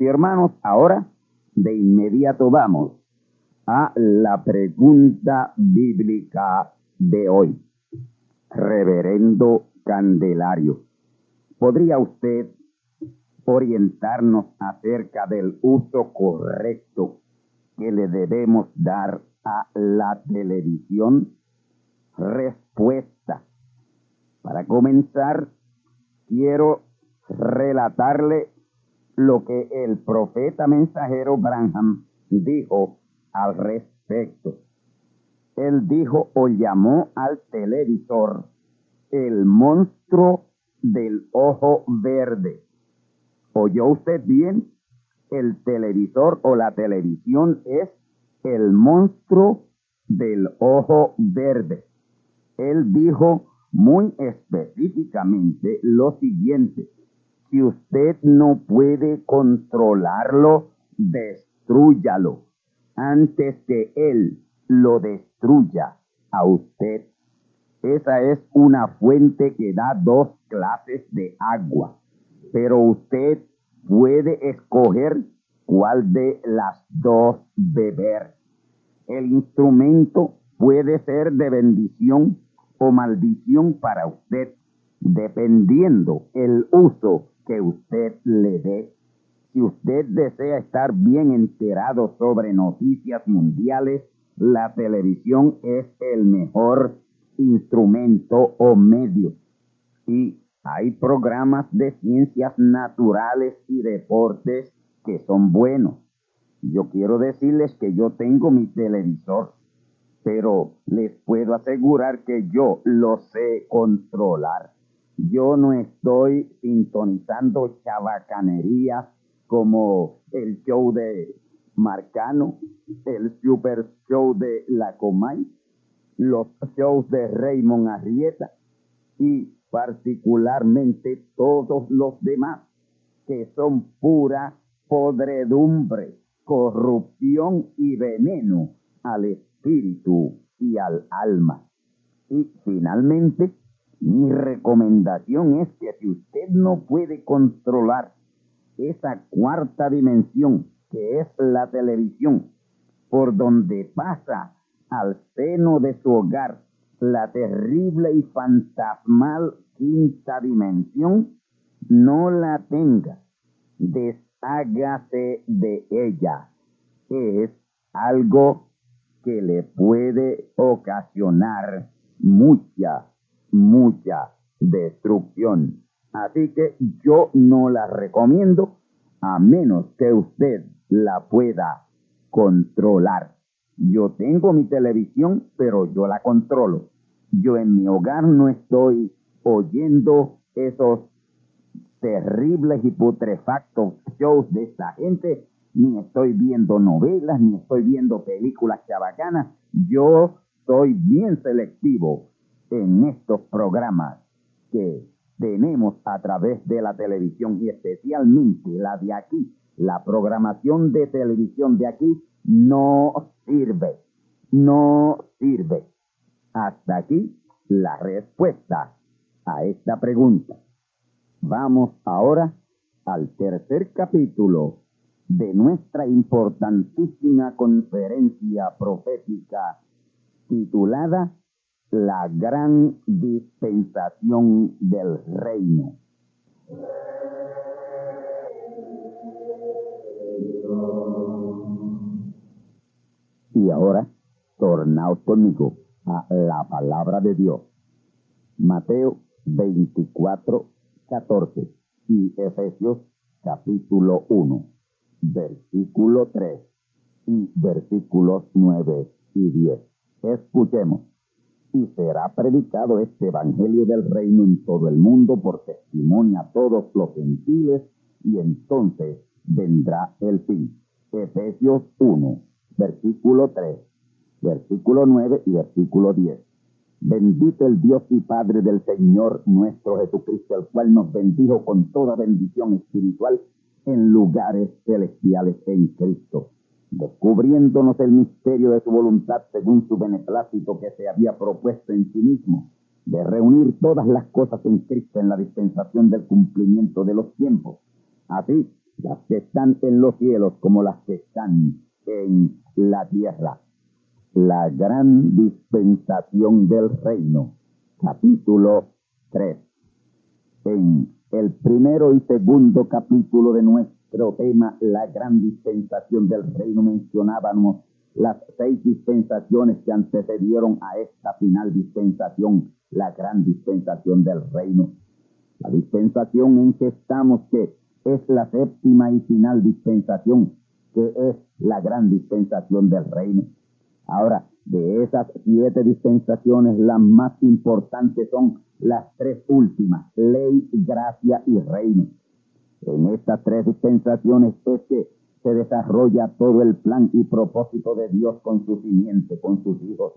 Y hermanos, ahora de inmediato vamos a la pregunta bíblica de hoy. Reverendo Candelario, ¿podría usted orientarnos acerca del uso correcto que le debemos dar a la televisión? Respuesta. Para comenzar, quiero relatarle lo que el profeta mensajero Branham dijo al respecto. Él dijo o llamó al televisor el monstruo del ojo verde. ¿Oyó usted bien? El televisor o la televisión es el monstruo del ojo verde. Él dijo muy específicamente lo siguiente si usted no puede controlarlo, destruyalo antes que él lo destruya a usted. Esa es una fuente que da dos clases de agua, pero usted puede escoger cuál de las dos beber. El instrumento puede ser de bendición o maldición para usted, dependiendo el uso que usted le dé. Si usted desea estar bien enterado sobre noticias mundiales, la televisión es el mejor instrumento o medio. Y hay programas de ciencias naturales y deportes que son buenos. Yo quiero decirles que yo tengo mi televisor, pero les puedo asegurar que yo lo sé controlar. Yo no estoy sintonizando chabacanerías como el show de Marcano, el super show de La Comay, los shows de Raymond Arrieta y particularmente todos los demás que son pura podredumbre, corrupción y veneno al espíritu y al alma. Y finalmente, mi recomendación es que si usted no puede controlar esa cuarta dimensión que es la televisión, por donde pasa al seno de su hogar la terrible y fantasmal quinta dimensión, no la tenga, deshágase de ella. Es algo que le puede ocasionar mucha mucha destrucción. Así que yo no la recomiendo a menos que usted la pueda controlar. Yo tengo mi televisión, pero yo la controlo. Yo en mi hogar no estoy oyendo esos terribles y putrefactos shows de esta gente, ni estoy viendo novelas, ni estoy viendo películas chabacanas. Yo soy bien selectivo en estos programas que tenemos a través de la televisión y especialmente la de aquí. La programación de televisión de aquí no sirve, no sirve. Hasta aquí la respuesta a esta pregunta. Vamos ahora al tercer capítulo de nuestra importantísima conferencia profética titulada La gran dispensación del reino. Y ahora, tornaos conmigo a la palabra de Dios. Mateo 24, 14 y Efesios capítulo 1, versículo 3 y versículos 9 y 10. Escuchemos. Y será predicado este Evangelio del Reino en todo el mundo por testimonio a todos los gentiles y entonces vendrá el fin. Efesios 1, versículo 3, versículo 9 y versículo 10. Bendito el Dios y Padre del Señor nuestro Jesucristo, el cual nos bendijo con toda bendición espiritual en lugares celestiales en Cristo, descubriéndonos el misterio de su voluntad según su beneplácito que se había propuesto en sí mismo, de reunir todas las cosas en Cristo en la dispensación del cumplimiento de los tiempos, así las que están en los cielos como las que están en la tierra. La gran dispensación del reino, capítulo 3. En el primero y segundo capítulo de nuestro tema, la gran dispensación del reino, mencionábamos las seis dispensaciones que antecedieron a esta final dispensación, la gran dispensación del reino. La dispensación en que estamos, que es la séptima y final dispensación, que es la gran dispensación del reino. Ahora, de esas siete dispensaciones, las más importantes son las tres últimas, ley, gracia y reino. En estas tres dispensaciones es que se desarrolla todo el plan y propósito de Dios con su simiente, con sus hijos.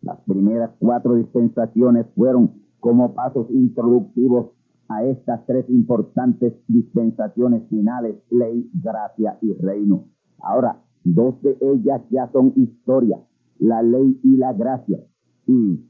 Las primeras cuatro dispensaciones fueron como pasos introductivos a estas tres importantes dispensaciones finales, ley, gracia y reino. Ahora, Dos de ellas ya son historia, la ley y la gracia. Y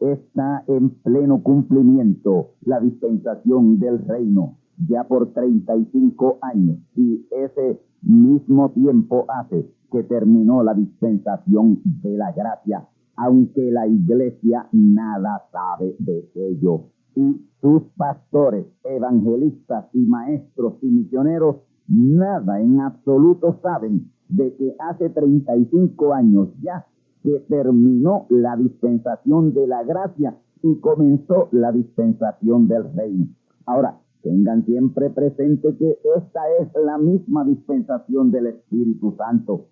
está en pleno cumplimiento la dispensación del reino ya por 35 años. Y ese mismo tiempo hace que terminó la dispensación de la gracia, aunque la iglesia nada sabe de ello. Y sus pastores, evangelistas y maestros y misioneros nada en absoluto saben de que hace 35 años ya que terminó la dispensación de la gracia y comenzó la dispensación del reino. Ahora, tengan siempre presente que esta es la misma dispensación del Espíritu Santo.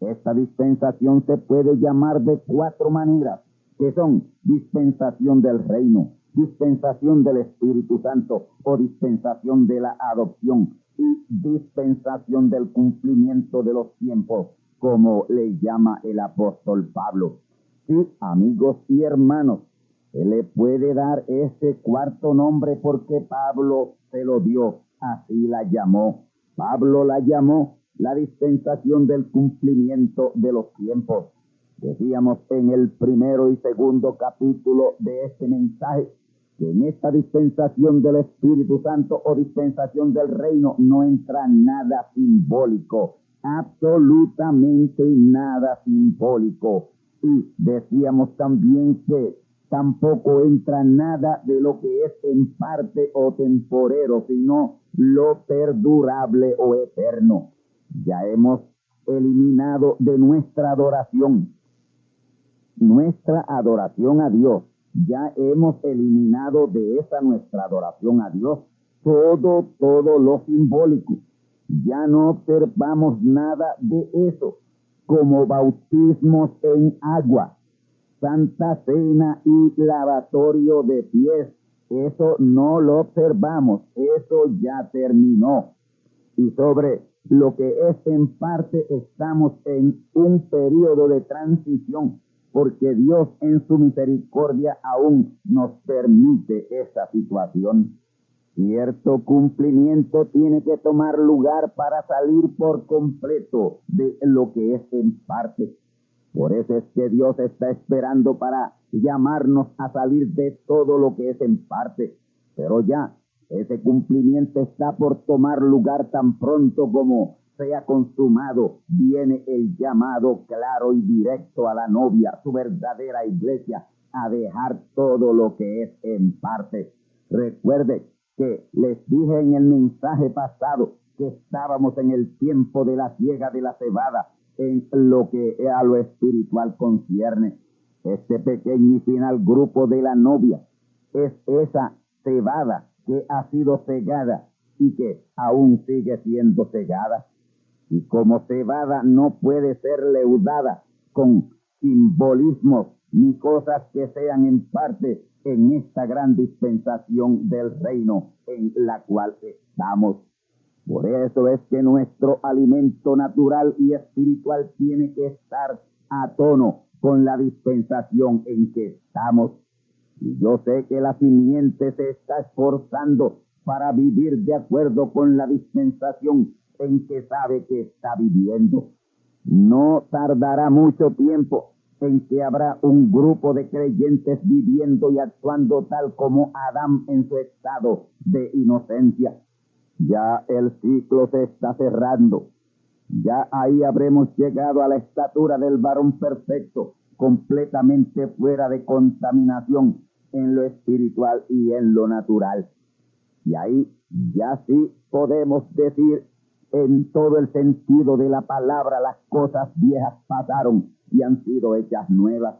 Esta dispensación se puede llamar de cuatro maneras, que son dispensación del reino, dispensación del Espíritu Santo o dispensación de la adopción y dispensación del cumplimiento de los tiempos, como le llama el apóstol Pablo. Sí, amigos y hermanos, le puede dar ese cuarto nombre porque Pablo se lo dio, así la llamó. Pablo la llamó la dispensación del cumplimiento de los tiempos. Decíamos en el primero y segundo capítulo de este mensaje que en esta dispensación del Espíritu Santo o dispensación del reino no entra nada simbólico, absolutamente nada simbólico. Y decíamos también que tampoco entra nada de lo que es en parte o temporero, sino lo perdurable o eterno. Ya hemos eliminado de nuestra adoración, nuestra adoración a Dios, ya hemos eliminado de esa nuestra adoración a Dios todo, todo lo simbólico. Ya no observamos nada de eso, como bautismos en agua, santa cena y lavatorio de pies Eso no lo observamos, eso ya terminó. Y sobre lo que es en parte estamos en un periodo de transición, porque Dios en su misericordia aún nos permite esa situación. Cierto cumplimiento tiene que tomar lugar para salir por completo de lo que es en parte. Por eso es que Dios está esperando para llamarnos a salir de todo lo que es en parte. Pero ya ese cumplimiento está por tomar lugar tan pronto como sea consumado. Viene el llamado claro y directo a la novia, su verdadera iglesia, a dejar todo lo que es en parte. Recuerde que les dije en el mensaje pasado que estábamos en el tiempo de la ciega de la cebada en lo que a lo espiritual concierne. Este pequeño y final grupo de la novia es esa cebada que ha sido cegada y que aún sigue siendo cegada. Y como cebada no puede ser leudada con simbolismos ni cosas que sean en parte en esta gran dispensación del reino en la cual estamos. Por eso es que nuestro alimento natural y espiritual tiene que estar a tono con la dispensación en que estamos. Y yo sé que la simiente se está esforzando para vivir de acuerdo con la dispensación en que sabe que está viviendo. No tardará mucho tiempo en que habrá un grupo de creyentes viviendo y actuando tal como Adán en su estado de inocencia. Ya el ciclo se está cerrando. Ya ahí habremos llegado a la estatura del varón perfecto, completamente fuera de contaminación en lo espiritual y en lo natural. Y ahí ya sí podemos decir en todo el sentido de la palabra, las cosas viejas pasaron y han sido hechas nuevas.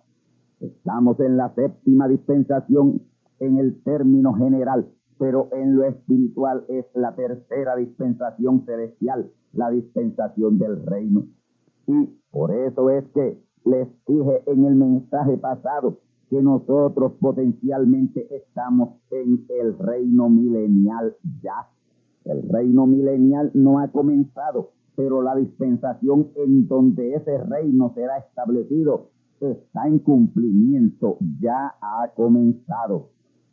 Estamos en la séptima dispensación en el término general, pero en lo espiritual es la tercera dispensación celestial, la dispensación del reino. Y por eso es que les dije en el mensaje pasado que nosotros potencialmente estamos en el reino milenial ya. El reino milenial no ha comenzado, pero la dispensación en donde ese reino será establecido está en cumplimiento, ya ha comenzado.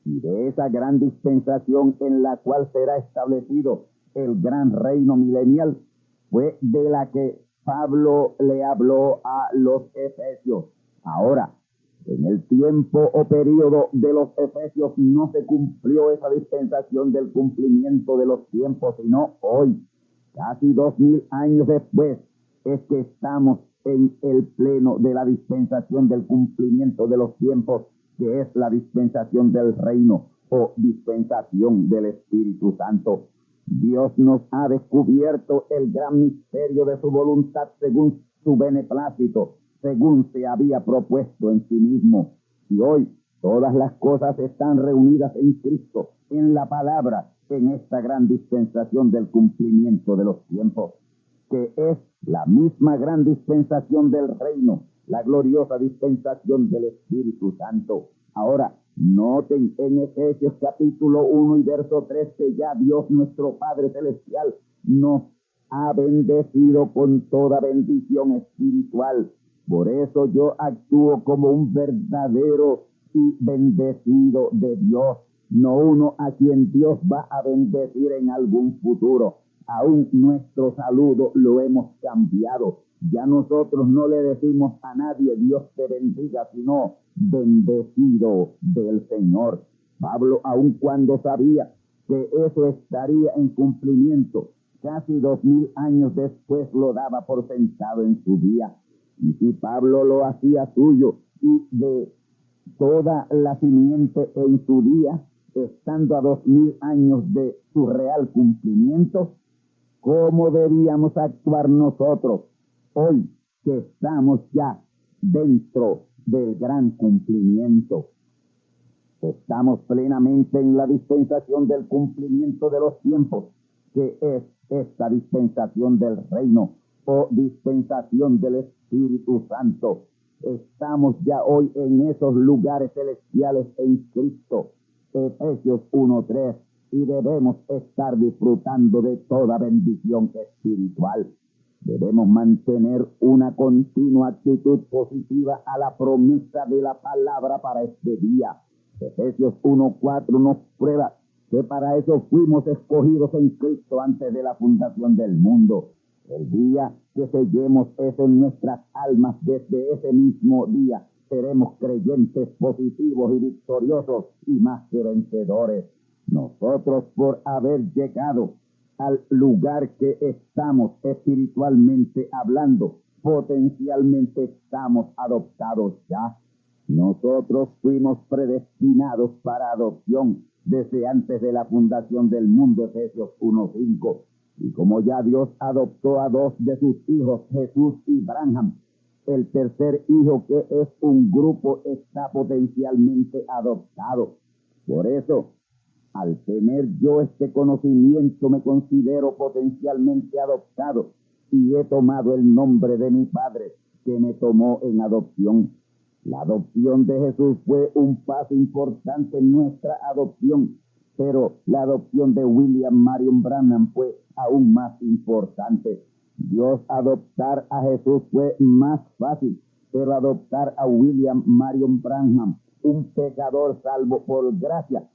Y de esa gran dispensación en la cual será establecido el gran reino milenial, fue de la que Pablo le habló a los efesios. Ahora, en el tiempo o periodo de los efesios no se cumplió esa dispensación del cumplimiento de los tiempos, sino hoy, casi dos mil años después, es que estamos en el pleno de la dispensación del cumplimiento de los tiempos, que es la dispensación del reino o dispensación del Espíritu Santo. Dios nos ha descubierto el gran misterio de su voluntad según su beneplácito según se había propuesto en sí mismo. Y hoy todas las cosas están reunidas en Cristo, en la palabra, en esta gran dispensación del cumplimiento de los tiempos, que es la misma gran dispensación del reino, la gloriosa dispensación del Espíritu Santo. Ahora, noten en Efesios capítulo 1 y verso 3 que ya Dios nuestro Padre Celestial nos ha bendecido con toda bendición espiritual por eso yo actúo como un verdadero y bendecido de Dios, no uno a quien Dios va a bendecir en algún futuro. Aún nuestro saludo lo hemos cambiado. Ya nosotros no le decimos a nadie Dios te bendiga, sino bendecido del Señor. Pablo, aun cuando sabía que eso estaría en cumplimiento, casi dos mil años después lo daba por sentado en su día. Y si Pablo lo hacía suyo y de toda la simiente en su día, estando a dos mil años de su real cumplimiento, ¿cómo debíamos actuar nosotros hoy que estamos ya dentro del gran cumplimiento? Estamos plenamente en la dispensación del cumplimiento de los tiempos, que es esta dispensación del reino o dispensación del Espíritu Santo. Estamos ya hoy en esos lugares celestiales en Cristo. Efesios 1.3, y debemos estar disfrutando de toda bendición espiritual. Debemos mantener una continua actitud positiva a la promesa de la palabra para este día. Efesios 1.4 nos prueba que para eso fuimos escogidos en Cristo antes de la fundación del mundo. El día que sellemos eso en nuestras almas desde ese mismo día, seremos creyentes positivos y victoriosos y más que vencedores. Nosotros por haber llegado al lugar que estamos espiritualmente hablando, potencialmente estamos adoptados ya. Nosotros fuimos predestinados para adopción desde antes de la fundación del mundo, Efesios 1.5. Y como ya Dios adoptó a dos de sus hijos, Jesús y Branham, el tercer hijo que es un grupo está potencialmente adoptado. Por eso, al tener yo este conocimiento, me considero potencialmente adoptado y he tomado el nombre de mi Padre que me tomó en adopción. La adopción de Jesús fue un paso importante en nuestra adopción, pero la adopción de William Marion Branham fue aún más importante. Dios adoptar a Jesús fue más fácil, pero adoptar a William Marion Branham, un pecador salvo por gracia,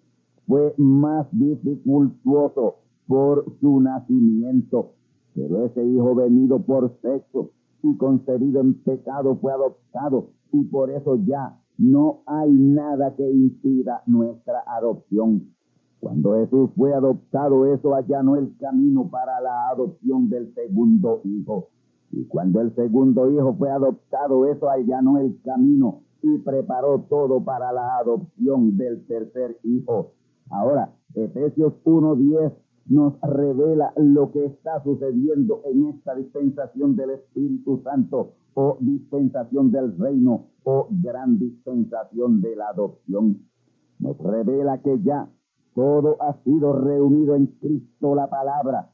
fue más dificultuoso por su nacimiento. Pero ese hijo venido por sexo y concebido en pecado fue adoptado y por eso ya no hay nada que impida nuestra adopción. Cuando Jesús fue adoptado, eso allanó el camino para la adopción del segundo hijo. Y cuando el segundo hijo fue adoptado, eso allanó el camino y preparó todo para la adopción del tercer hijo. Ahora, Efesios 1.10 nos revela lo que está sucediendo en esta dispensación del Espíritu Santo o dispensación del reino o gran dispensación de la adopción. Nos revela que ya todo ha sido reunido en Cristo la palabra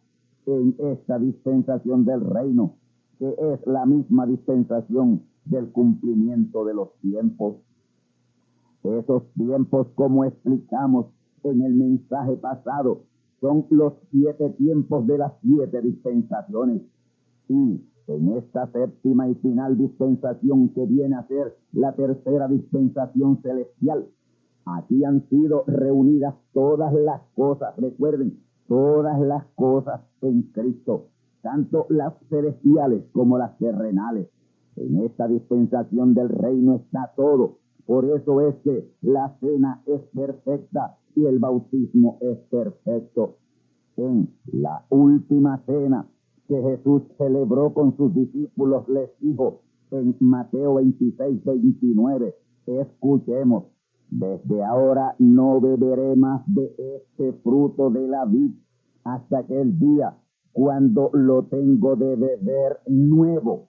en esta dispensación del reino, que es la misma dispensación del cumplimiento de los tiempos. Esos tiempos, como explicamos en el mensaje pasado, son los siete tiempos de las siete dispensaciones. Y en esta séptima y final dispensación que viene a ser la tercera dispensación celestial, Aquí han sido reunidas todas las cosas, recuerden, todas las cosas en Cristo, tanto las celestiales como las terrenales. En esta dispensación del reino está todo. Por eso es que la cena es perfecta y el bautismo es perfecto. En la última cena que Jesús celebró con sus discípulos, les dijo en Mateo 26, 29, escuchemos, desde ahora no beberé más de este fruto de la vid hasta aquel día cuando lo tengo de beber nuevo,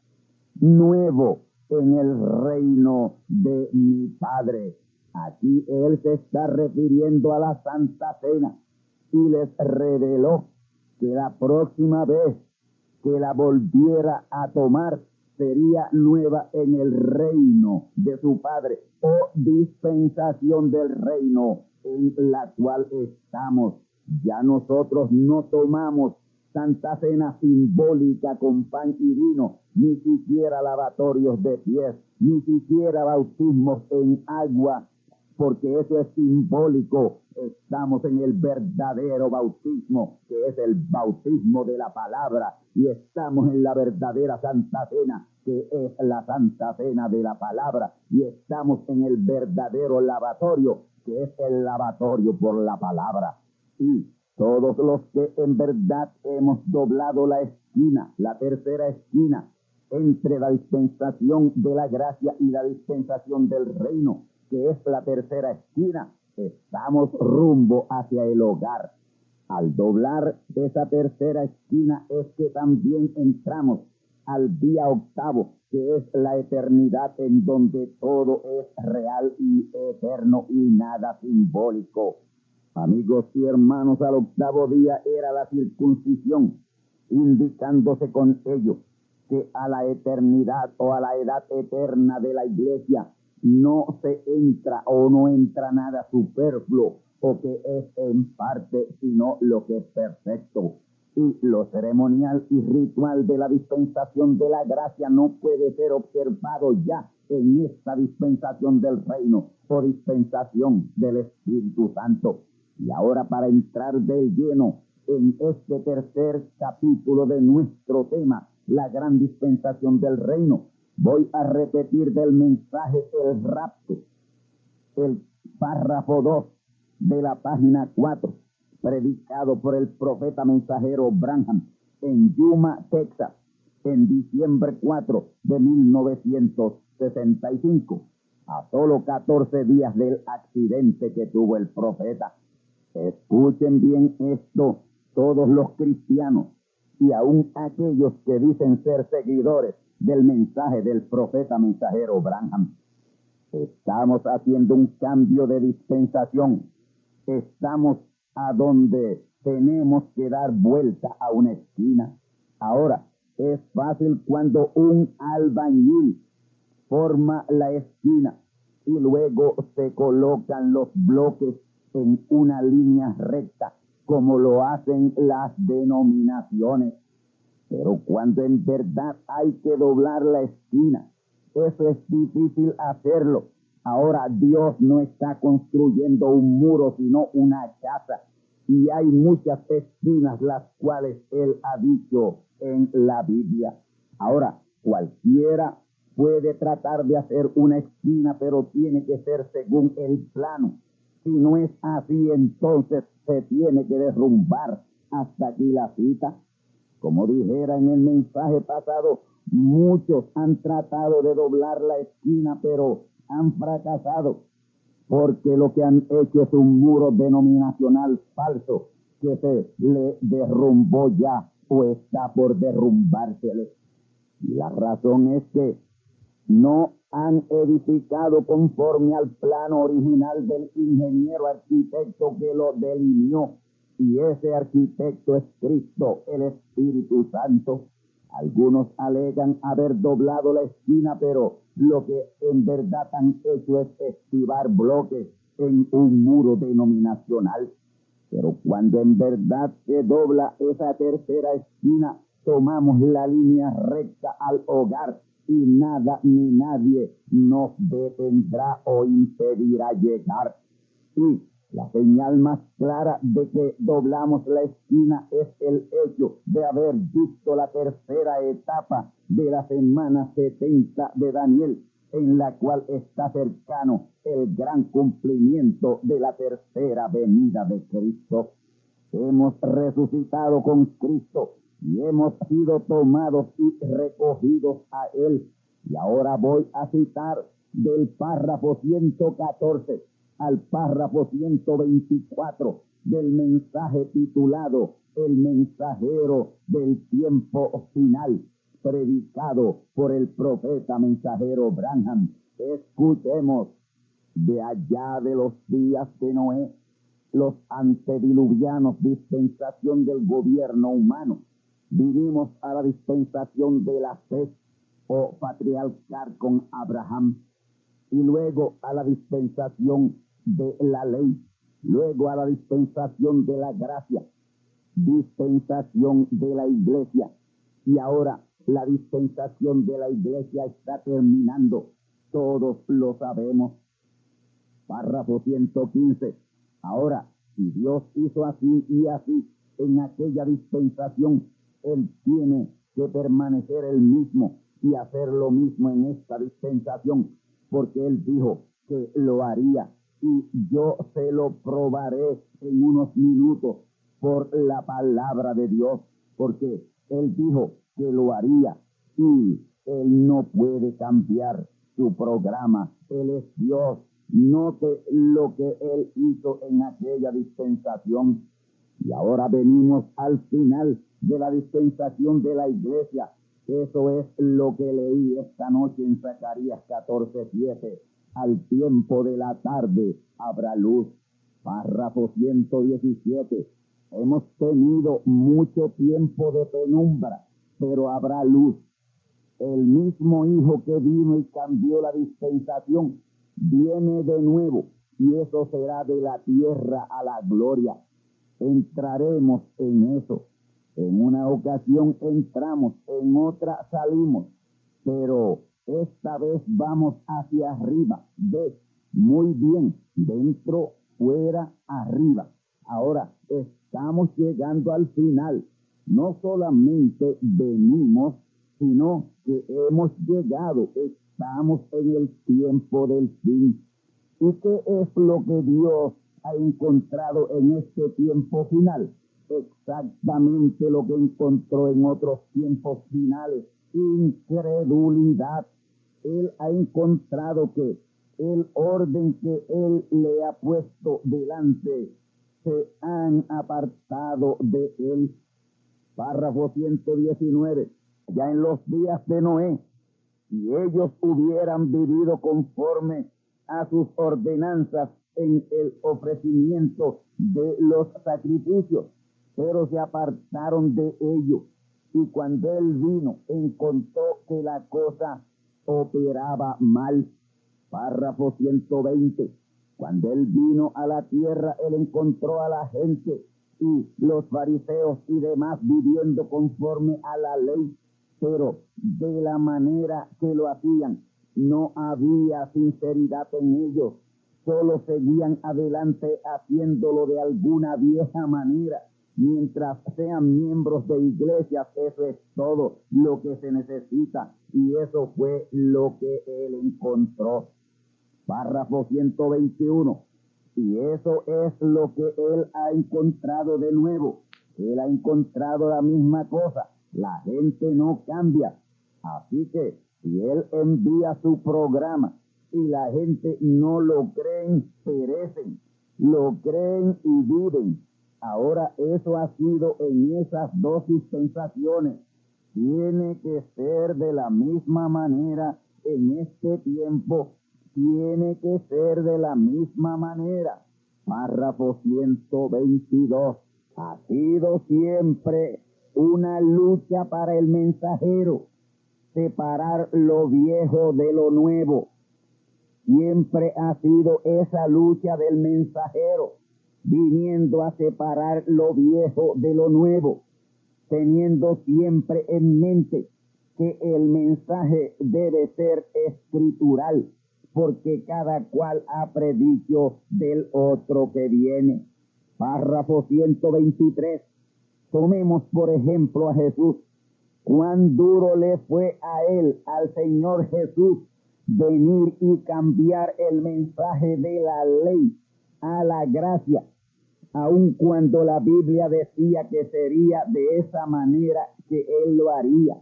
nuevo en el reino de mi Padre. Aquí él se está refiriendo a la Santa Cena y les reveló que la próxima vez que la volviera a tomar sería nueva en el reino de su Padre o dispensación del reino en la cual estamos. Ya nosotros no tomamos Santa Cena simbólica con pan y vino, ni siquiera lavatorios de pies, ni siquiera bautismos en agua porque eso es simbólico. Estamos en el verdadero bautismo, que es el bautismo de la palabra, y estamos en la verdadera Santa Cena, que es la Santa Cena de la palabra, y estamos en el verdadero lavatorio, que es el lavatorio por la palabra. Y todos los que en verdad hemos doblado la esquina, la tercera esquina, entre la dispensación de la gracia y la dispensación del reino, que es la tercera esquina, estamos rumbo hacia el hogar. Al doblar esa tercera esquina es que también entramos al día octavo, que es la eternidad en donde todo es real y eterno y nada simbólico. Amigos y hermanos, al octavo día era la circuncisión, indicándose con ello que a la eternidad o a la edad eterna de la iglesia no se entra o no entra nada superfluo o que es en parte, sino lo que es perfecto. Y lo ceremonial y ritual de la dispensación de la gracia no puede ser observado ya en esta dispensación del reino o dispensación del Espíritu Santo. Y ahora para entrar de lleno en este tercer capítulo de nuestro tema, la gran dispensación del reino, voy a repetir del mensaje el rapto, el párrafo 2 de la página 4, predicado por el profeta mensajero Branham en Yuma, Texas, en diciembre 4 de 1965, a solo 14 días del accidente que tuvo el profeta. Escuchen bien esto todos los cristianos y aún aquellos que dicen ser seguidores del mensaje del profeta mensajero Branham. Estamos haciendo un cambio de dispensación. Estamos a donde tenemos que dar vuelta a una esquina. Ahora, es fácil cuando un albañil forma la esquina y luego se colocan los bloques en una línea recta, como lo hacen las denominaciones. Pero cuando en verdad hay que doblar la esquina, eso es difícil hacerlo. Ahora Dios no está construyendo un muro, sino una casa. Y hay muchas esquinas las cuales Él ha dicho en la Biblia. Ahora, cualquiera puede tratar de hacer una esquina, pero tiene que ser según el plano. Si no es así, entonces se tiene que derrumbar hasta aquí la cita. Como dijera en el mensaje pasado, muchos han tratado de doblar la esquina, pero han fracasado, porque lo que han hecho es un muro denominacional falso que se le derrumbó ya o está por derrumbársele. La razón es que no han edificado conforme al plano original del ingeniero arquitecto que lo delineó. Y ese arquitecto es Cristo, el Espíritu Santo. Algunos alegan haber doblado la esquina, pero lo que en verdad han hecho es estivar bloques en un muro denominacional. Pero cuando en verdad se dobla esa tercera esquina, tomamos la línea recta al hogar y nada ni nadie nos detendrá o impedirá llegar. Y la señal más clara de que doblamos la esquina es el hecho de haber visto la tercera etapa de la semana 70 de Daniel, en la cual está cercano el gran cumplimiento de la tercera venida de Cristo. Hemos resucitado con Cristo y hemos sido tomados y recogidos a Él. Y ahora voy a citar del párrafo 114 al párrafo 124 del mensaje titulado El mensajero del tiempo final, predicado por el profeta mensajero Branham. Escuchemos de allá de los días de Noé, los antediluvianos, dispensación del gobierno humano Vinimos a la dispensación de la fe o patriarcal con Abraham y luego a la dispensación de la ley, luego a la dispensación de la gracia, dispensación de la iglesia y ahora la dispensación de la iglesia está terminando, todos lo sabemos. Párrafo 115. Ahora, si Dios hizo así y así en aquella dispensación, él tiene que permanecer el mismo y hacer lo mismo en esta dispensación, porque Él dijo que lo haría y yo se lo probaré en unos minutos por la palabra de Dios, porque Él dijo que lo haría y Él no puede cambiar su programa. Él es Dios. Note lo que Él hizo en aquella dispensación. Y ahora venimos al final de la dispensación de la iglesia. Eso es lo que leí esta noche en Zacarías 14:7. Al tiempo de la tarde habrá luz. Párrafo 117. Hemos tenido mucho tiempo de penumbra, pero habrá luz. El mismo Hijo que vino y cambió la dispensación viene de nuevo y eso será de la tierra a la gloria. Entraremos en eso. En una ocasión entramos, en otra salimos, pero esta vez vamos hacia arriba. Ve, muy bien, dentro, fuera, arriba. Ahora estamos llegando al final. No solamente venimos, sino que hemos llegado. Estamos en el tiempo del fin. ¿Y qué es lo que Dios ha encontrado en este tiempo final? Exactamente lo que encontró en otros tiempos finales. Incredulidad. Él ha encontrado que el orden que Él le ha puesto delante se han apartado de Él. Párrafo 119. Ya en los días de Noé, si ellos hubieran vivido conforme a sus ordenanzas en el ofrecimiento de los sacrificios, pero se apartaron de ello. Y cuando él vino, encontró que la cosa operaba mal. Párrafo 120. Cuando él vino a la tierra, él encontró a la gente y los fariseos y demás viviendo conforme a la ley, pero de la manera que lo hacían no había sinceridad en ellos, solo seguían adelante haciéndolo de alguna vieja manera. Mientras sean miembros de iglesias, eso es todo lo que se necesita. Y eso fue lo que él encontró. Párrafo 121. Y eso es lo que él ha encontrado de nuevo. Él ha encontrado la misma cosa. La gente no cambia. Así que si él envía su programa y la gente no lo creen, perecen, lo creen y viven. Ahora eso ha sido en esas dos dispensaciones. Tiene que ser de la misma manera en este tiempo. Tiene que ser de la misma manera. Párrafo 122. Ha sido siempre una lucha para el mensajero separar lo viejo de lo nuevo. Siempre ha sido esa lucha del mensajero, viniendo a separar lo viejo de lo nuevo, teniendo siempre en mente que el mensaje debe ser escritural, porque cada cual ha predicho del otro que viene. Párrafo 123. Tomemos por ejemplo a Jesús cuán duro le fue a él, al Señor Jesús, venir y cambiar el mensaje de la ley a la gracia, aun cuando la Biblia decía que sería de esa manera que él lo haría,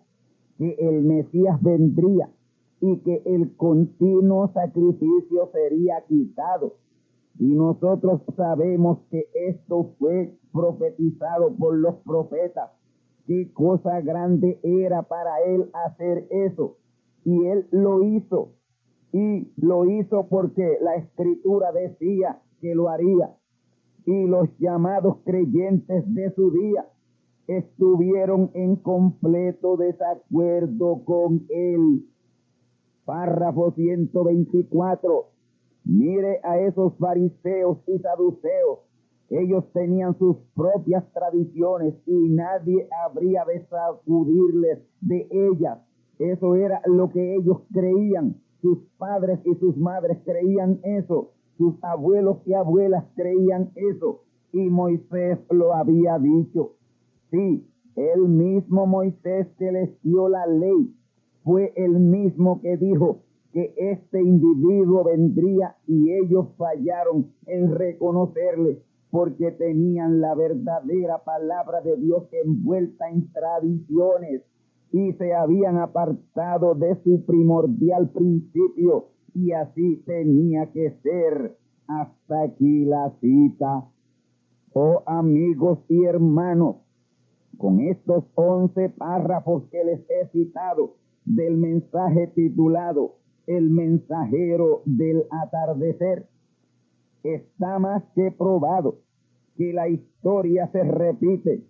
que el Mesías vendría y que el continuo sacrificio sería quitado. Y nosotros sabemos que esto fue profetizado por los profetas qué cosa grande era para él hacer eso. Y él lo hizo. Y lo hizo porque la escritura decía que lo haría. Y los llamados creyentes de su día estuvieron en completo desacuerdo con él. Párrafo 124. Mire a esos fariseos y saduceos ellos tenían sus propias tradiciones y nadie habría de sacudirles de ellas. Eso era lo que ellos creían. Sus padres y sus madres creían eso. Sus abuelos y abuelas creían eso. Y Moisés lo había dicho. Sí, el mismo Moisés que les dio la ley fue el mismo que dijo que este individuo vendría y ellos fallaron en reconocerle porque tenían la verdadera palabra de Dios envuelta en tradiciones y se habían apartado de su primordial principio y así tenía que ser. Hasta aquí la cita. Oh amigos y hermanos, con estos once párrafos que les he citado del mensaje titulado El mensajero del atardecer, está más que probado que la historia se repite.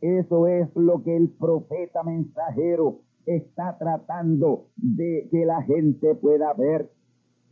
Eso es lo que el profeta mensajero está tratando de que la gente pueda ver.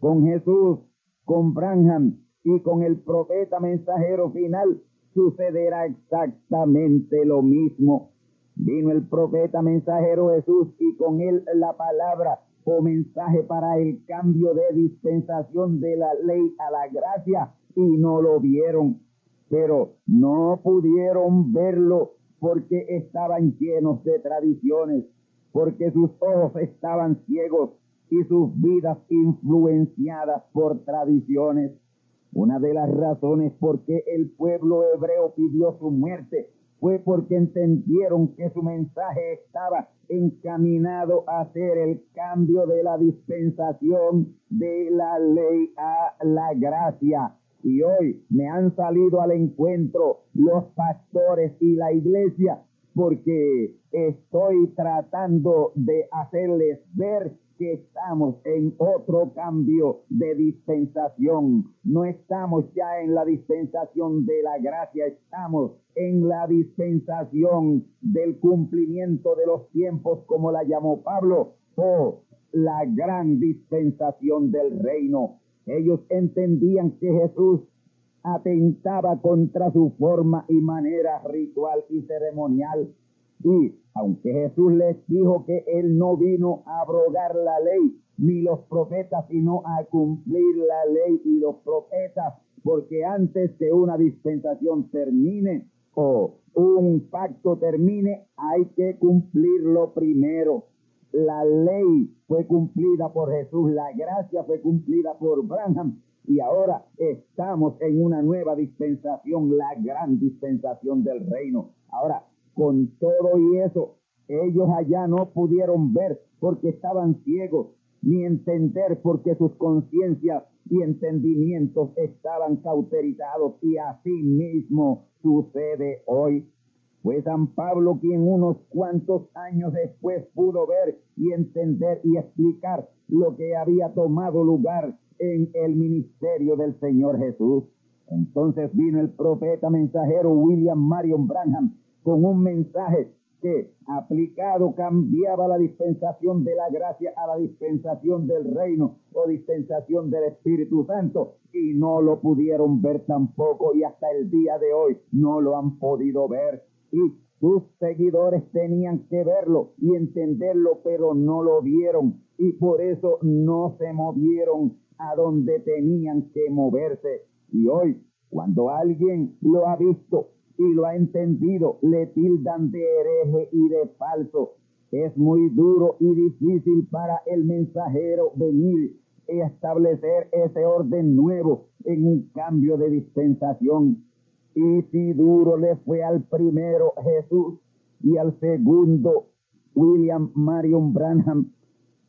Con Jesús, con Branham y con el profeta mensajero final sucederá exactamente lo mismo. Vino el profeta mensajero Jesús y con él la palabra o mensaje para el cambio de dispensación de la ley a la gracia y no lo vieron, pero no pudieron verlo porque estaban llenos de tradiciones, porque sus ojos estaban ciegos y sus vidas influenciadas por tradiciones. Una de las razones por qué el pueblo hebreo pidió su muerte fue porque entendieron que su mensaje estaba encaminado a hacer el cambio de la dispensación de la ley a la gracia. Y hoy me han salido al encuentro los pastores y la iglesia porque estoy tratando de hacerles ver que estamos en otro cambio de dispensación. No estamos ya en la dispensación de la gracia, estamos en la dispensación del cumplimiento de los tiempos, como la llamó Pablo, o la gran dispensación del reino. Ellos entendían que Jesús atentaba contra su forma y manera ritual y ceremonial y aunque Jesús les dijo que Él no vino a abrogar la ley ni los profetas, sino a cumplir la ley y los profetas, porque antes que una dispensación termine o un pacto termine, hay que cumplirlo primero. La ley fue cumplida por Jesús, la gracia fue cumplida por Branham y ahora estamos en una nueva dispensación, la gran dispensación del reino. Ahora, con todo y eso, ellos allá no pudieron ver porque estaban ciegos, ni entender porque sus conciencias y entendimientos estaban cauterizados. Y así mismo sucede hoy. Fue San Pablo quien unos cuantos años después pudo ver y entender y explicar lo que había tomado lugar en el ministerio del Señor Jesús. Entonces vino el profeta mensajero William Marion Branham con un mensaje que aplicado cambiaba la dispensación de la gracia a la dispensación del reino o dispensación del Espíritu Santo y no lo pudieron ver tampoco y hasta el día de hoy no lo han podido ver y sus seguidores tenían que verlo y entenderlo pero no lo vieron y por eso no se movieron a donde tenían que moverse y hoy cuando alguien lo ha visto y lo ha entendido, le tildan de hereje y de falso. Es muy duro y difícil para el mensajero venir y establecer ese orden nuevo en un cambio de dispensación. Y si duro le fue al primero Jesús y al segundo William Marion Branham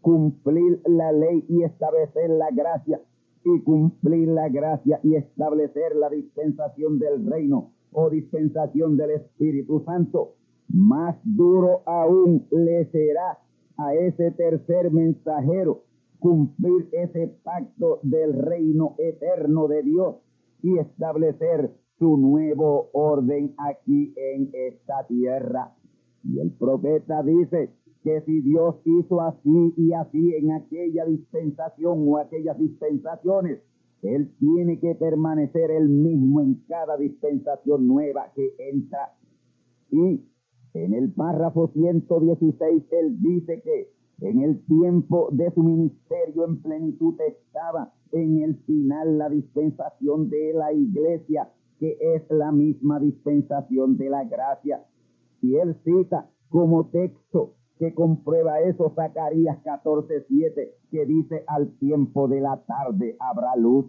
cumplir la ley y establecer la gracia y cumplir la gracia y establecer la dispensación del reino o dispensación del Espíritu Santo, más duro aún le será a ese tercer mensajero cumplir ese pacto del reino eterno de Dios y establecer su nuevo orden aquí en esta tierra. Y el profeta dice que si Dios hizo así y así en aquella dispensación o aquellas dispensaciones, él tiene que permanecer el mismo en cada dispensación nueva que entra. Y en el párrafo 116 él dice que en el tiempo de su ministerio en plenitud estaba en el final la dispensación de la iglesia, que es la misma dispensación de la gracia. Y él cita como texto que comprueba eso Zacarías 14:7, que dice al tiempo de la tarde habrá luz.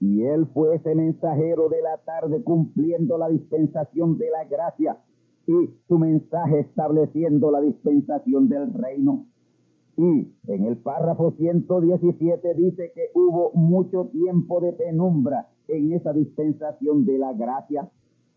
Y él fue ese mensajero de la tarde cumpliendo la dispensación de la gracia y su mensaje estableciendo la dispensación del reino. Y en el párrafo 117 dice que hubo mucho tiempo de penumbra en esa dispensación de la gracia.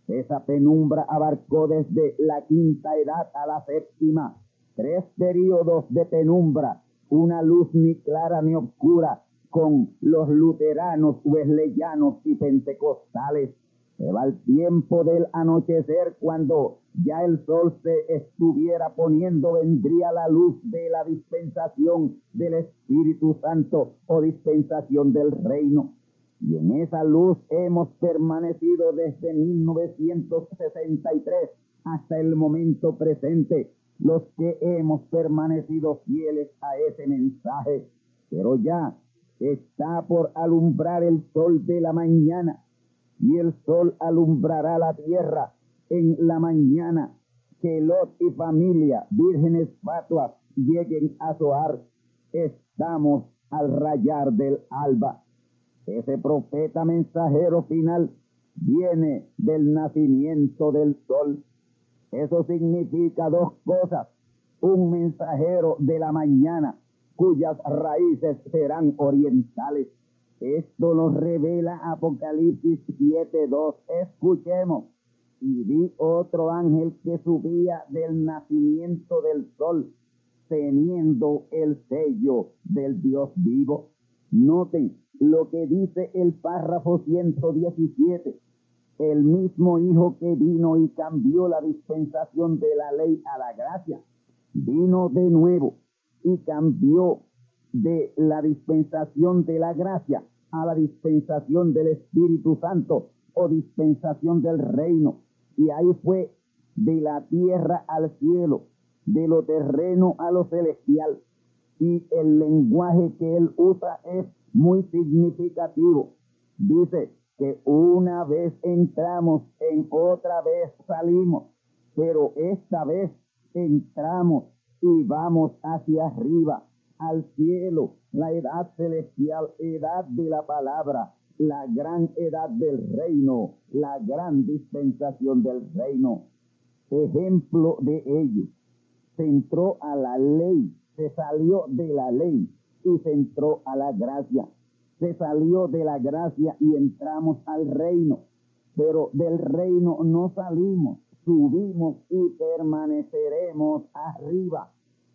Esa penumbra abarcó desde la quinta edad a la séptima tres periodos de penumbra, una luz ni clara ni oscura, con los luteranos, wesleyanos y pentecostales. Se va el tiempo del anochecer cuando ya el sol se estuviera poniendo, vendría la luz de la dispensación del Espíritu Santo o dispensación del reino. Y en esa luz hemos permanecido desde 1963 hasta el momento presente, los que hemos permanecido fieles a ese mensaje. Pero ya está por alumbrar el sol de la mañana y el sol alumbrará la tierra en la mañana que Lot y familia, vírgenes fatuas, lleguen a Zoar. Estamos al rayar del alba. Ese profeta mensajero final viene del nacimiento del sol. Eso significa dos cosas. Un mensajero de la mañana cuyas raíces serán orientales. Esto nos revela Apocalipsis 7.2. Escuchemos. Y vi otro ángel que subía del nacimiento del sol, teniendo el sello del Dios vivo. Noten lo que dice el párrafo 117. El mismo Hijo que vino y cambió la dispensación de la ley a la gracia, vino de nuevo y cambió de la dispensación de la gracia a la dispensación del Espíritu Santo o dispensación del reino. Y ahí fue de la tierra al cielo, de lo terreno a lo celestial. Y el lenguaje que él usa es muy significativo. Dice que una vez entramos, en otra vez salimos, pero esta vez entramos y vamos hacia arriba, al cielo, la edad celestial, edad de la palabra, la gran edad del reino, la gran dispensación del reino. Ejemplo de ello, se entró a la ley, se salió de la ley y se entró a la gracia. Se salió de la gracia y entramos al reino, pero del reino no salimos, subimos y permaneceremos arriba.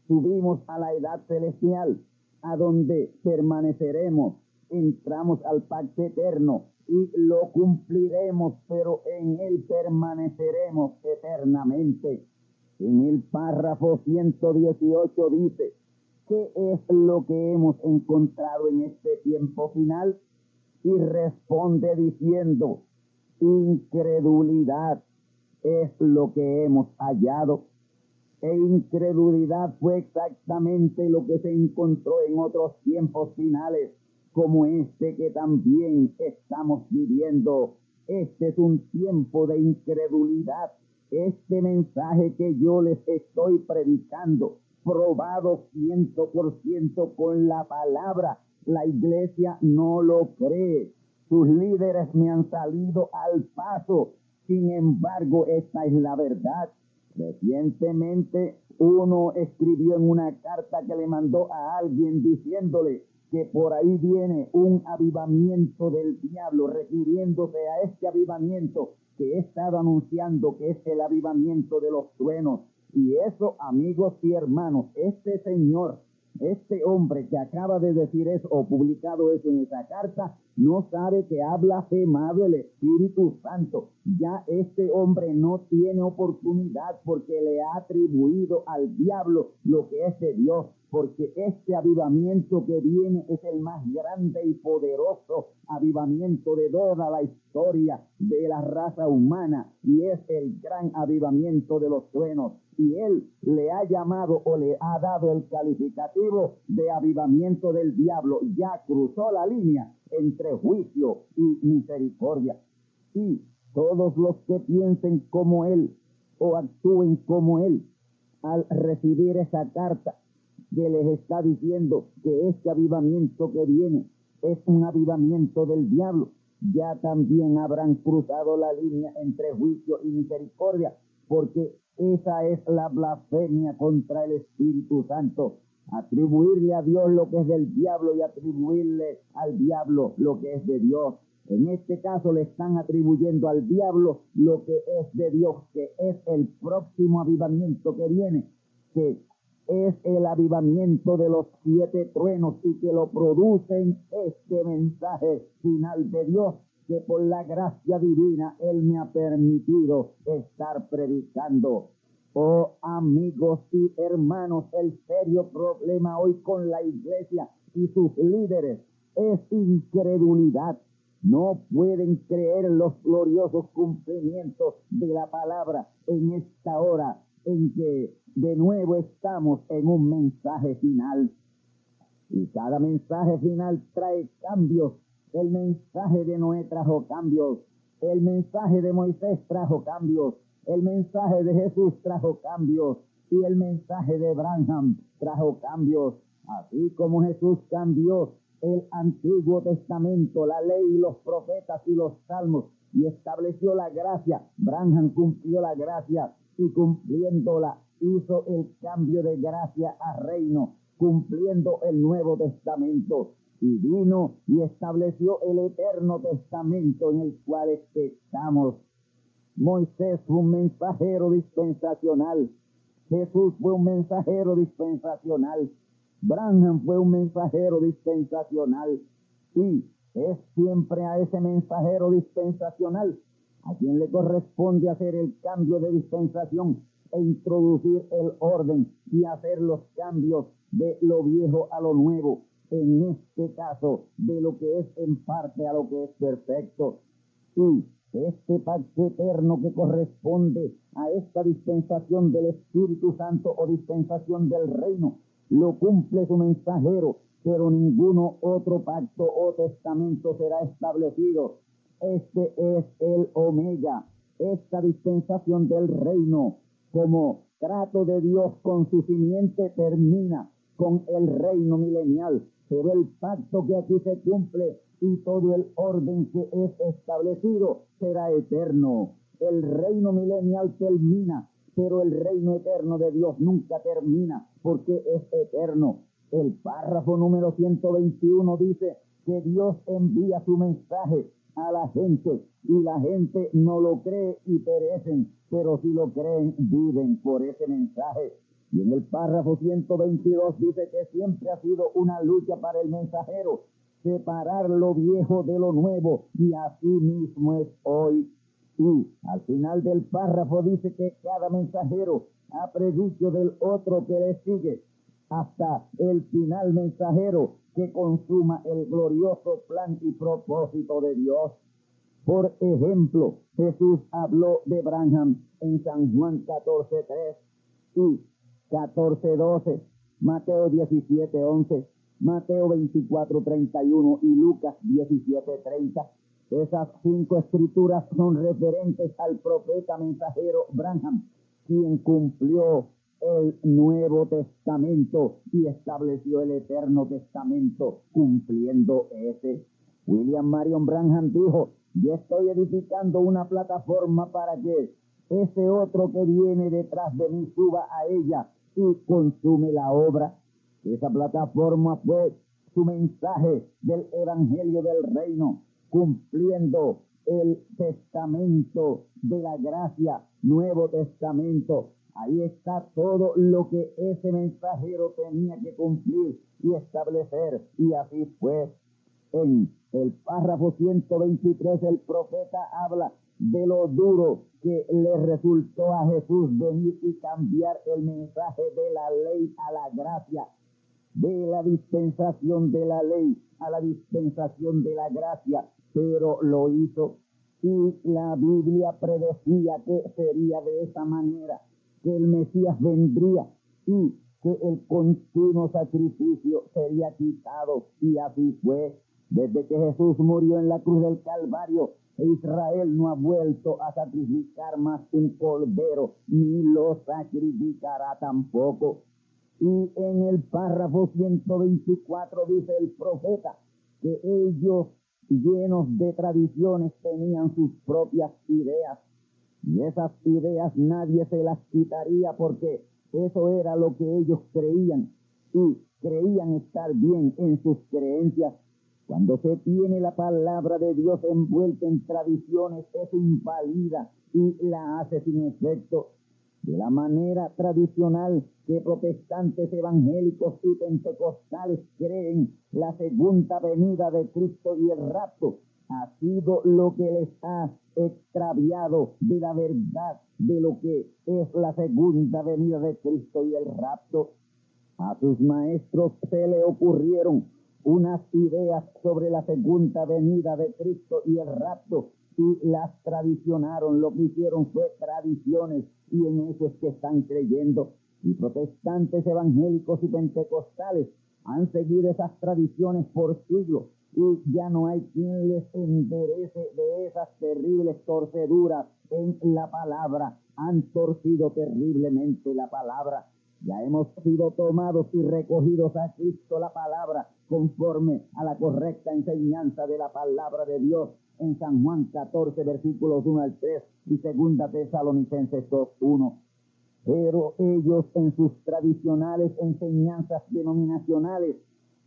Subimos a la edad celestial, a donde permaneceremos. Entramos al pacto eterno y lo cumpliremos, pero en él permaneceremos eternamente. En el párrafo 118 dice, ¿qué es lo que hemos encontrado en este tiempo final? Y responde diciendo, incredulidad es lo que hemos hallado. E incredulidad fue exactamente lo que se encontró en otros tiempos finales, como este que también estamos viviendo. Este es un tiempo de incredulidad. Este mensaje que yo les estoy predicando, probado ciento por ciento con la palabra, la iglesia no lo cree. Sus líderes me han salido al paso sin embargo, esta es la verdad. Recientemente uno escribió en una carta que le mandó a alguien diciéndole que por ahí viene un avivamiento del diablo, refiriéndose a este avivamiento que he estado anunciando que es el avivamiento de los truenos. Y eso, amigos y hermanos, este señor este hombre que acaba de decir eso o publicado eso en esa carta, no sabe que ha blasfemado el Espíritu Santo. Ya este hombre no tiene oportunidad porque le ha atribuido al diablo lo que es de Dios porque este avivamiento que viene es el más grande y poderoso avivamiento de toda la historia de la raza humana y es el gran avivamiento de los truenos. Y él le ha llamado o le ha dado el calificativo de avivamiento del diablo. Ya cruzó la línea entre juicio y misericordia. Y todos los que piensen como él o actúen como él al recibir esa carta que les está diciendo que este avivamiento que viene es un avivamiento del diablo, ya también habrán cruzado la línea entre juicio y misericordia, porque esa es la blasfemia contra el Espíritu Santo. Atribuirle a Dios lo que es del diablo y atribuirle al diablo lo que es de Dios. En este caso le están atribuyendo al diablo lo que es de Dios, que es el próximo avivamiento que viene, que es el avivamiento de los siete truenos y que lo producen este mensaje final de Dios que por la gracia divina Él me ha permitido estar predicando. Oh amigos y hermanos, el serio problema hoy con la iglesia y sus líderes es incredulidad. no pueden creer los gloriosos cumplimientos de la palabra en esta hora en que de nuevo estamos en un mensaje final. Y cada mensaje final trae cambios. El mensaje de Noé trajo cambios. El mensaje de Moisés trajo cambios. El mensaje de Jesús trajo cambios. Y el mensaje de Abraham trajo cambios. Así como Jesús cambió el Antiguo Testamento, la ley los profetas y los salmos y estableció la gracia. Branham cumplió la gracia y cumpliéndola hizo el cambio de gracia a reino, cumpliendo el Nuevo Testamento. Y vino y estableció el Eterno Testamento en el cual estamos. Moisés fue un mensajero dispensacional. Jesús fue un mensajero dispensacional. Branham fue un mensajero dispensacional y es siempre a ese mensajero dispensacional a quien le corresponde hacer el cambio de dispensación e introducir el orden y hacer los cambios de lo viejo a lo nuevo, en este caso de lo que es en parte a lo que es perfecto. Y este pacto eterno que corresponde a esta dispensación del Espíritu Santo o dispensación del reino lo cumple su mensajero, pero ninguno otro pacto o testamento será establecido. Este es el omega, esta dispensación del reino, como trato de Dios con su simiente termina con el reino milenial, pero el pacto que aquí se cumple y todo el orden que es establecido será eterno. El reino milenial termina, pero el reino eterno de Dios nunca termina porque es eterno. El párrafo número 121 dice que Dios envía su mensaje a la gente y la gente no lo cree y perecen, pero si lo creen viven por ese mensaje. Y en el párrafo 122 dice que siempre ha sido una lucha para el mensajero, separar lo viejo de lo nuevo y así mismo es hoy. Y al final del párrafo dice que cada mensajero ha predicho del otro que le sigue hasta el final mensajero que consuma el glorioso plan y propósito de Dios. Por ejemplo, Jesús habló de Branham en San Juan 14.3 y 14.12, Mateo 17.11, Mateo 24.31 y Lucas 17.30. Esas cinco escrituras son referentes al profeta mensajero Branham, quien cumplió el Nuevo Testamento y estableció el Eterno Testamento cumpliendo ese. William Marion Branham dijo, yo estoy edificando una plataforma para que ese otro que viene detrás de mí suba a ella y consume la obra. Esa plataforma fue su mensaje del Evangelio del Reino, cumpliendo el testamento de la gracia, Nuevo Testamento, Ahí está todo lo que ese mensajero tenía que cumplir y establecer. Y así fue. En el párrafo 123 el profeta habla de lo duro que le resultó a Jesús venir y cambiar el mensaje de la ley a la gracia, de la dispensación de la ley a la dispensación de la gracia, pero lo hizo y la Biblia predecía que sería de esa manera que el Mesías vendría y que el continuo sacrificio sería quitado. Y así fue. Desde que Jesús murió en la cruz del Calvario, Israel no ha vuelto a sacrificar más un cordero, ni lo sacrificará tampoco. Y en el párrafo 124 dice el profeta que ellos llenos de tradiciones tenían sus propias ideas y esas ideas nadie se las quitaría porque eso era lo que ellos creían y creían estar bien en sus creencias. Cuando se tiene la palabra de Dios envuelta en tradiciones, eso invalida y la hace sin efecto. De la manera tradicional que protestantes evangélicos y pentecostales creen la segunda venida de Cristo y el rapto, ha sido lo que les ha extraviado de la verdad de lo que es la segunda venida de Cristo y el rapto. A sus maestros se le ocurrieron unas ideas sobre la segunda venida de Cristo y el rapto las tradicionaron, lo que hicieron fue tradiciones y en eso es que están creyendo. Y protestantes evangélicos y pentecostales han seguido esas tradiciones por siglos y ya no hay quien les enderece de esas terribles torceduras en la palabra. Han torcido terriblemente la palabra. Ya hemos sido tomados y recogidos a Cristo la palabra conforme a la correcta enseñanza de la palabra de Dios en San Juan 14, versículos 1 al 3 y segunda Tesalonicenses 2, 1. Pero ellos en sus tradicionales enseñanzas denominacionales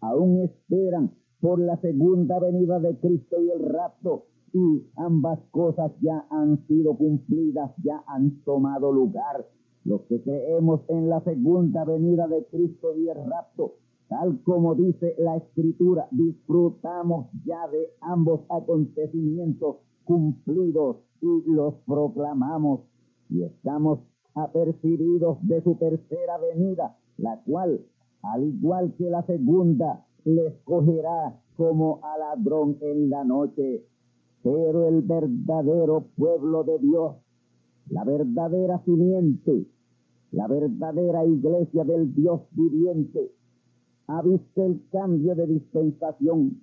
aún esperan por la segunda venida de Cristo y el rapto y ambas cosas ya han sido cumplidas, ya han tomado lugar. Los que creemos en la segunda venida de Cristo y el rapto, tal como dice la Escritura, disfrutamos ya de ambos acontecimientos cumplidos y los proclamamos y estamos apercibidos de su tercera venida, la cual, al igual que la segunda, les cogerá como a ladrón en la noche. Pero el verdadero pueblo de Dios, la verdadera simiente, la verdadera iglesia del Dios viviente, ha visto el cambio de dispensación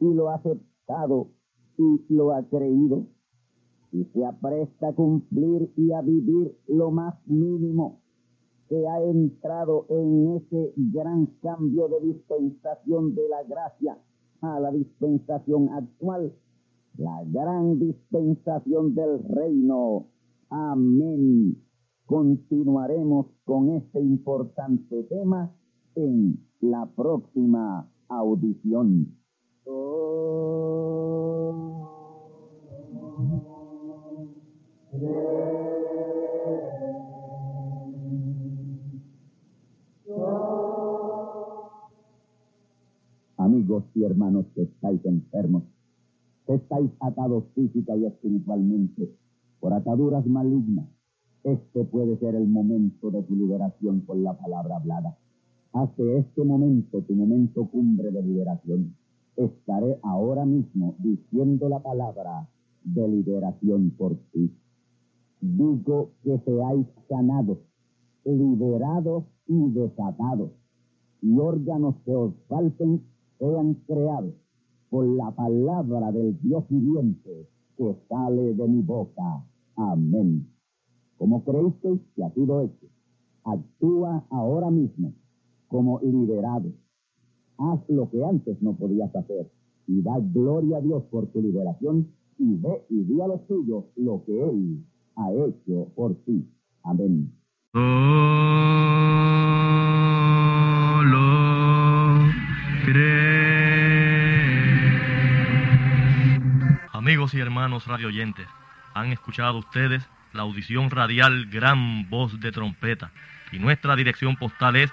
y lo ha aceptado y lo ha creído y se apresta a cumplir y a vivir lo más mínimo que ha entrado en ese gran cambio de dispensación de la gracia a la dispensación actual, la gran dispensación del reino. Amén. Continuaremos con este importante tema en la próxima audición. Amigos y hermanos que estáis enfermos, que estáis atados física y espiritualmente por ataduras malignas, este puede ser el momento de tu liberación por la palabra hablada. Hace este momento tu momento cumbre de liberación. Estaré ahora mismo diciendo la palabra de liberación por ti. Digo que seáis sanados, liberados y desatados, y órganos que os falten sean creados por la palabra del Dios viviente que sale de mi boca. Amén. Como creísteis que ha sido hecho, actúa ahora mismo como liberado. Haz lo que antes no podías hacer y da gloria a Dios por tu liberación y ve y di a los tuyos lo que Él ha hecho por ti. Amén. Amigos y hermanos radioyentes, han escuchado ustedes la audición radial Gran Voz de Trompeta y nuestra dirección postal es